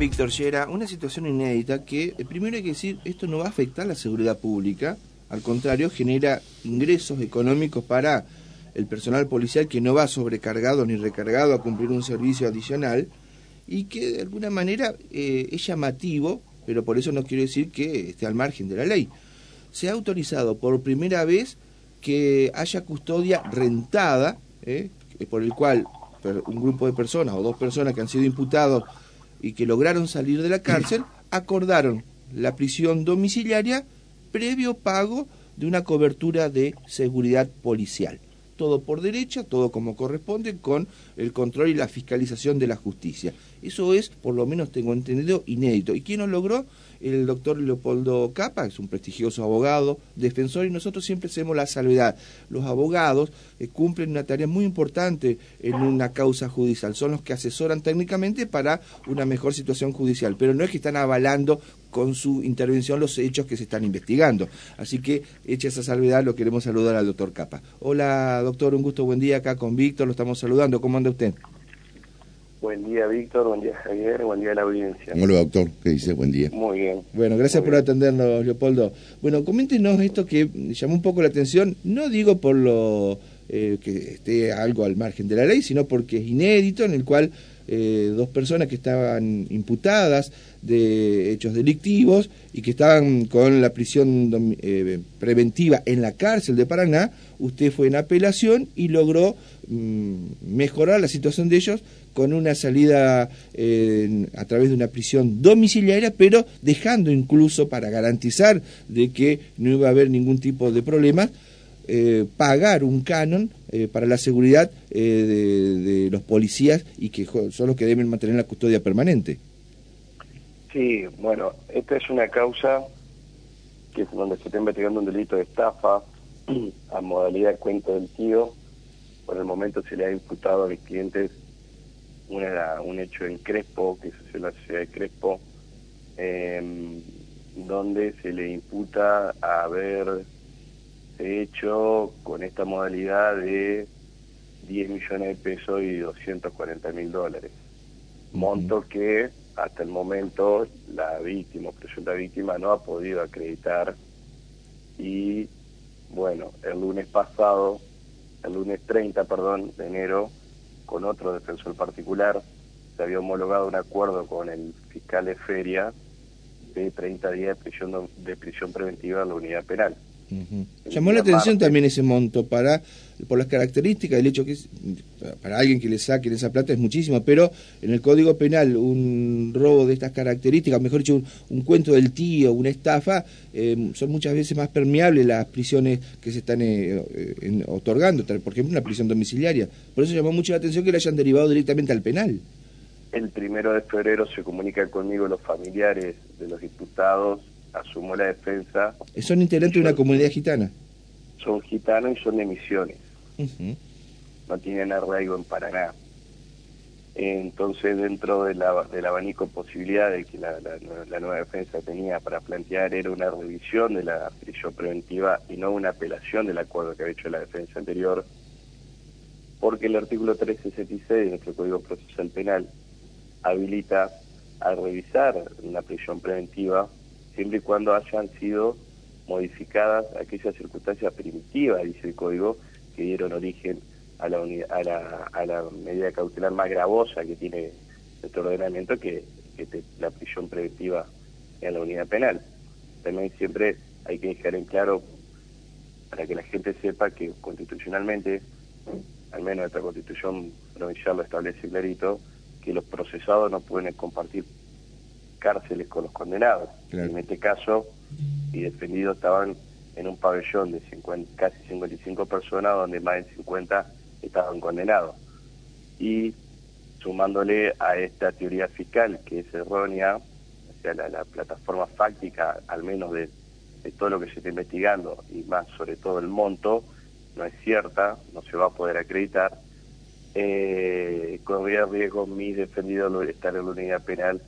Víctor Llera, una situación inédita que eh, primero hay que decir, esto no va a afectar la seguridad pública, al contrario, genera ingresos económicos para el personal policial que no va sobrecargado ni recargado a cumplir un servicio adicional y que de alguna manera eh, es llamativo, pero por eso no quiero decir que esté al margen de la ley. Se ha autorizado por primera vez que haya custodia rentada, eh, por el cual un grupo de personas o dos personas que han sido imputados y que lograron salir de la cárcel, acordaron la prisión domiciliaria previo pago de una cobertura de seguridad policial. Todo por derecha, todo como corresponde, con el control y la fiscalización de la justicia. Eso es, por lo menos tengo entendido, inédito. ¿Y quién lo logró? el doctor Leopoldo Capa, es un prestigioso abogado, defensor, y nosotros siempre hacemos la salvedad. Los abogados eh, cumplen una tarea muy importante en una causa judicial, son los que asesoran técnicamente para una mejor situación judicial, pero no es que están avalando con su intervención los hechos que se están investigando. Así que, hecha esa salvedad, lo queremos saludar al doctor Capa. Hola, doctor, un gusto, buen día acá con Víctor, lo estamos saludando. ¿Cómo anda usted? Buen día, Víctor. Buen día, Javier. Buen día a la audiencia. Hola, doctor. ¿Qué dice? Buen día. Muy bien. Bueno, gracias por atendernos, Leopoldo. Bueno, coméntenos esto que llamó un poco la atención, no digo por lo eh, que esté algo al margen de la ley, sino porque es inédito, en el cual eh, dos personas que estaban imputadas de hechos delictivos y que estaban con la prisión eh, preventiva en la cárcel de Paraná, usted fue en apelación y logró mm, mejorar la situación de ellos con una salida eh, a través de una prisión domiciliaria, pero dejando incluso para garantizar de que no iba a haber ningún tipo de problema, pagar un canon para la seguridad de, los policías y que son los que deben mantener la custodia permanente. Sí, bueno, esta es una causa que es donde se está investigando un delito de estafa a modalidad de cuento del tío. Por el momento se le ha imputado a mis clientes una, un hecho en Crespo, que es la ciudad de Crespo, em, donde se le imputa haber hecho con esta modalidad de 10 millones de pesos y 240 mil dólares. Monto que hasta el momento la víctima, presunta víctima, no ha podido acreditar y bueno, el lunes pasado, el lunes 30, perdón, de enero, con otro defensor particular, se había homologado un acuerdo con el fiscal de feria de 30 días de prisión, de prisión preventiva en la unidad penal. Llamó la atención también ese monto para por las características, el hecho que para alguien que le saquen esa plata es muchísimo, pero en el Código Penal un robo de estas características, mejor dicho, un, cuento del tío, una estafa, eh, son muchas veces más permeables las prisiones que se están eh, eh, otorgando, por ejemplo, una prisión domiciliaria. Por eso llamó mucho la atención que le hayan derivado directamente al penal. El primero de febrero se comunica conmigo los familiares de los diputados asumo la defensa. ¿Son integrantes de una comunidad gitana? Son gitanos y son de misiones. No tienen arraigo en Paraná. Entonces, dentro de la, del abanico posibilidad de que la, nueva defensa tenía para plantear era una revisión de la prisión preventiva y no una apelación del acuerdo que había hecho la defensa anterior, porque el artículo 1376 de nuestro Código Procesal Penal habilita a revisar una prisión preventiva siempre y cuando hayan sido modificadas aquellas circunstancias primitivas, dice el código, que dieron origen a la, a la, a la medida cautelar más gravosa que tiene nuestro ordenamiento, que, que la prisión preventiva en la unidad penal. También siempre hay que dejar en claro, para que la gente sepa que constitucionalmente, al menos nuestra constitución provincial lo establece clarito, que los procesados no pueden compartir cárceles con los condenados. En este caso, y defendidos estaban en un pabellón de 50, casi 55 personas, donde más de 50 estaban condenados. Y sumándole a esta teoría fiscal, que es errónea, o sea, la, plataforma fáctica, al menos de, todo lo que se está investigando, y más sobre todo el monto, no es cierta, no se va a poder acreditar, eh, corría riesgo mi defendido estar en la unidad penal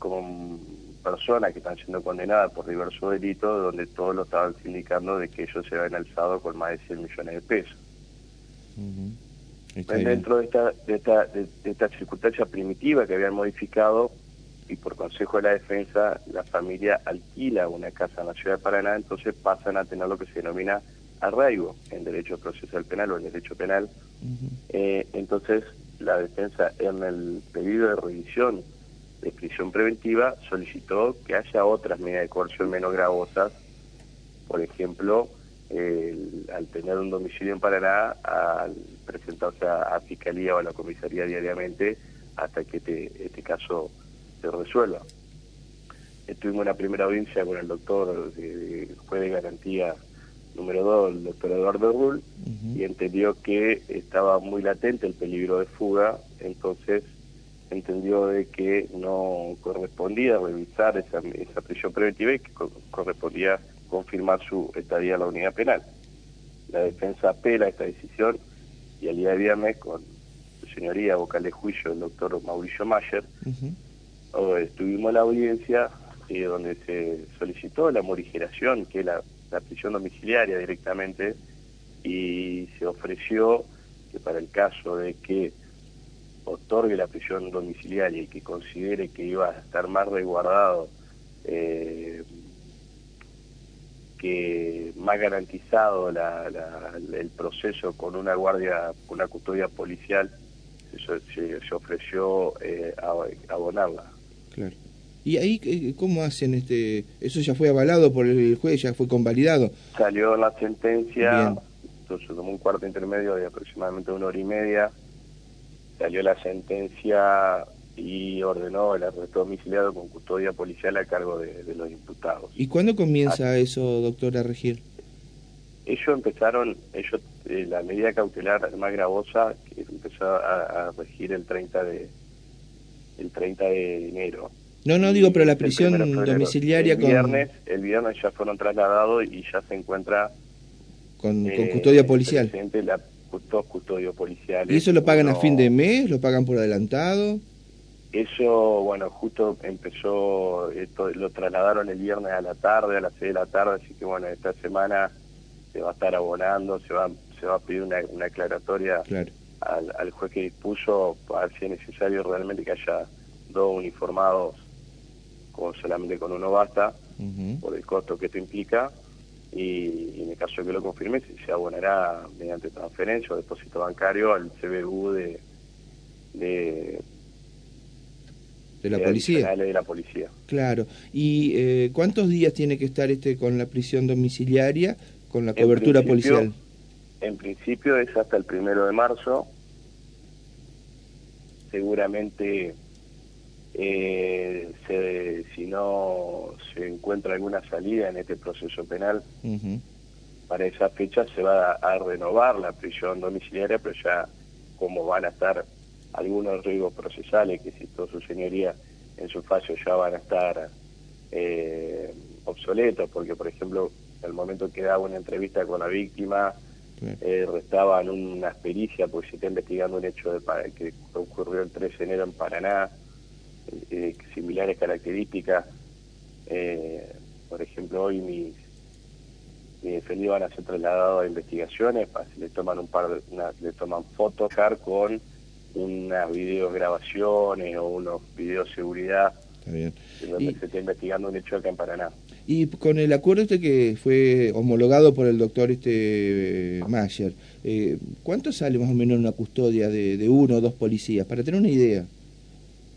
con personas que están siendo condenadas por diversos delitos, donde todos lo estaban indicando de que ellos se habían alzado con más de 100 millones de pesos. Dentro de esta, de, esta, de, esta circunstancia primitiva que habían modificado, y por consejo de la defensa la familia alquila una casa en la ciudad de Paraná, entonces pasan a tener lo que se denomina arraigo en derecho procesal penal o en derecho penal. Eh, entonces la defensa en el pedido de revisión de prisión preventiva solicitó que haya otras medidas de coerción menos gravosas, por ejemplo, al tener un domicilio en Paraná, al presentarse a, Fiscalía o a la Comisaría diariamente hasta que este, este caso se resuelva. Tuvimos una primera audiencia con el doctor de, juez de garantía número 2, el doctor Eduardo Rull, y entendió que estaba muy latente el peligro de fuga, entonces entendió de que no correspondía revisar esa, esa prisión preventiva y que correspondía confirmar su estadía en la unidad penal. La defensa apela esta decisión y al día de viernes con su señoría vocal de juicio, el doctor Mauricio Mayer, estuvimos en la audiencia eh, donde se solicitó la morigeración, que es la, prisión domiciliaria directamente, y se ofreció que para el caso de que otorgue la prisión domiciliaria y que considere que iba a estar más resguardado eh, que más garantizado el proceso con una guardia, con una custodia policial, eso se, ofreció eh, abonarla. Claro. ¿Y ahí cómo hacen este? Eso ya fue avalado por el juez, ya fue convalidado. Salió la sentencia, entonces tomó un cuarto intermedio de aproximadamente una hora y media. Salió la sentencia y ordenó el arresto domiciliado con custodia policial a cargo de, los imputados. ¿Y cuándo comienza eso, doctor, a regir? Ellos empezaron, ellos eh, la medida cautelar más gravosa que empezó a, regir el 30 de el 30 de enero. No, no digo, pero la prisión domiciliaria el viernes, El viernes ya fueron trasladados y ya se encuentra... Con, eh, custodia policial. La, custodio policial. ¿Y eso lo pagan a fin de mes? ¿Lo pagan por adelantado? Eso, bueno, justo empezó, esto, lo trasladaron el viernes a la tarde, a las 6 de la tarde, así que bueno, esta semana se va a estar abonando, se va, se va a pedir una, una aclaratoria al, juez que dispuso, para ver si es necesario realmente que haya dos uniformados, como solamente con uno basta, por el costo que esto implica, y, en el caso de que lo confirme, se abonará mediante transferencia o depósito bancario al CBU de, de de la policía. De la policía. Claro. ¿Y eh, cuántos días tiene que estar este con la prisión domiciliaria, con la cobertura policial? En principio es hasta el primero de marzo. Seguramente, eh, si no se encuentra alguna salida en este proceso penal, para esa fecha se va a renovar la prisión domiciliaria, pero ya como van a estar algunos riesgos procesales que si todo su señoría en su fallo ya van a estar eh, obsoletos, porque por ejemplo, el momento que daba una entrevista con la víctima, eh, restaban unas pericias porque se está investigando un hecho de, que ocurrió el 3 de enero en Paraná, eh, similares características. Eh, por ejemplo, hoy mis, mis defendidos van a ser trasladados a investigaciones, le toman un par de, le toman fotos con unas videograbaciones o unos videos seguridad donde se está investigando un hecho acá en Paraná. Y con el acuerdo este que fue homologado por el doctor este Mayer, eh, ¿cuánto sale más o menos una custodia de, uno o dos policías? Para tener una idea.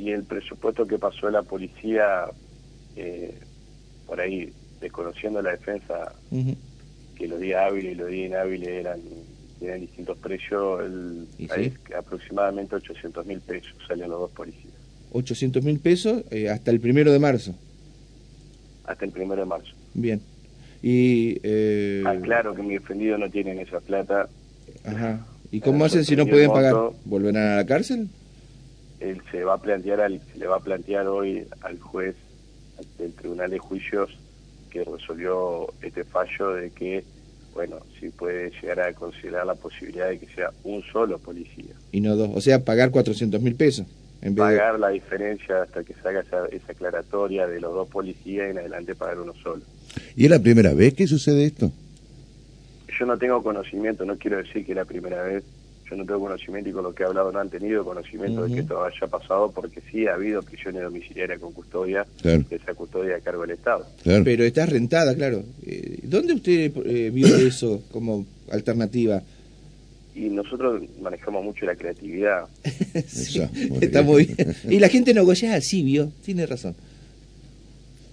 Y el presupuesto que pasó la policía, eh, por ahí, desconociendo la defensa, que los días hábiles y los días inhábiles eran tienen distintos precios, el, aproximadamente 800 mil pesos salen los dos policías. 800 mil pesos eh, hasta el primero de marzo. Hasta el primero de marzo. Bien. Y, eh... Ah, claro que mi defendido no tienen esa plata. Ajá. ¿Y cómo hacen si no pueden pagar? ¿Volverán a la cárcel? Él se va a plantear al, se le va a plantear hoy al juez del Tribunal de Juicios que resolvió este fallo de que bueno, si puede llegar a considerar la posibilidad de que sea un solo policía. Y no dos, o sea, pagar 400 mil pesos. En pagar la diferencia hasta que se haga esa, aclaratoria de los dos policías y en adelante pagar uno solo. ¿Y es la primera vez que sucede esto? Yo no tengo conocimiento, no quiero decir que es la primera vez, yo no tengo conocimiento y con lo que he hablado no han tenido conocimiento de que esto haya pasado porque sí ha habido prisiones domiciliarias con custodia, que esa custodia a cargo del Estado. Pero está rentada, claro. Eh, ¿Dónde usted eh, vio eso como alternativa? Y nosotros manejamos mucho la creatividad. está muy bien. Y la gente no goya así, vio, tiene razón.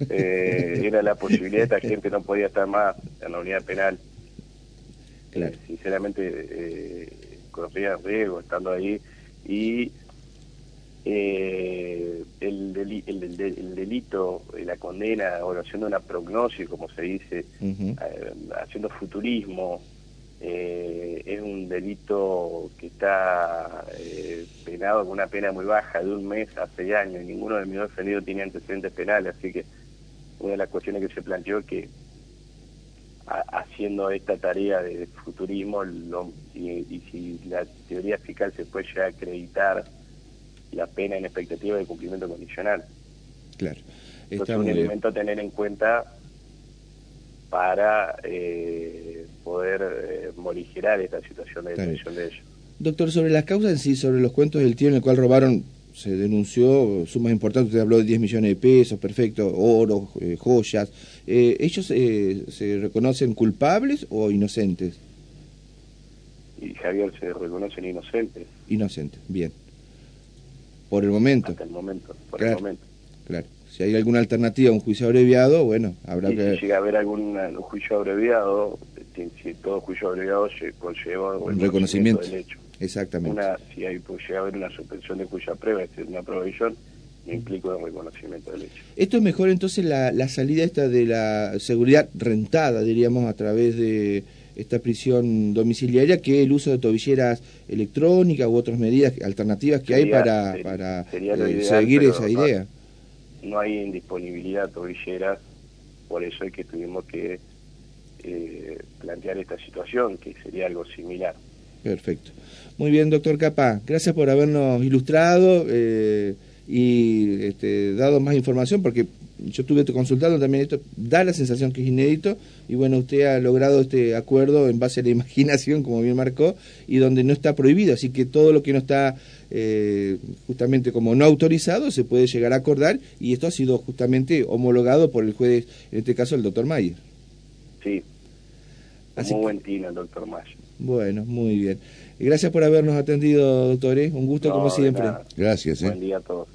Eh, era la posibilidad, esta gente no podía estar más en la unidad penal. Claro. sinceramente, eh, corría riesgo estando ahí y eh, el, el, delito, la condena, o haciendo una prognosis, como se dice, eh, haciendo futurismo, eh, es un delito que está eh, penado con una pena muy baja, de un mes a seis años, y ninguno de mis defendidos tiene antecedentes penales, así que una de las cuestiones que se planteó es que haciendo esta tarea de futurismo y, si la teoría fiscal se puede llegar a acreditar la pena en expectativa de cumplimiento condicional. Claro. Entonces es un elemento a tener en cuenta para eh, poder eh, morigerar esta situación de detención de ellos. Doctor, sobre las causas en sí, sobre los cuentos del tío en el cual robaron se denunció sumas importantes, usted habló de 10 millones de pesos, perfecto, oro, eh, joyas. Eh, ¿Ellos eh, se reconocen culpables o inocentes? Y Javier se reconocen inocentes. Inocentes, bien. Por el momento. Hasta el momento, por el momento. Claro. Si hay alguna alternativa, un juicio abreviado, bueno, habrá que... Si llega a haber algún juicio abreviado, si todo juicio abreviado conlleva un reconocimiento del hecho. Exactamente. Una, si hay, llega a haber una suspensión de cuya prueba, es decir, una provisión, implica un reconocimiento del hecho. Esto es mejor entonces la, la salida esta de la seguridad rentada, diríamos, a través de esta prisión domiciliaria que el uso de tobilleras electrónicas u otras medidas alternativas que hay para, para eh, seguir esa idea. No, hay indisponibilidad de tobilleras, por eso es que tuvimos que eh, plantear esta situación, que sería algo similar. Perfecto. Muy bien, doctor Capa. Gracias por habernos ilustrado eh, y este, dado más información, porque yo estuve consultando también esto, da la sensación que es inédito, y bueno, usted ha logrado este acuerdo en base a la imaginación, como bien marcó, y donde no está prohibido, así que todo lo que no está eh, justamente como no autorizado se puede llegar a acordar, y esto ha sido justamente homologado por el juez, en este caso el doctor Mayer. Sí, Así muy buen tino el doctor Mayer. Bueno, muy bien. Gracias por habernos atendido, doctores. Un gusto como siempre. Gracias. ¿eh? Buen día a todos.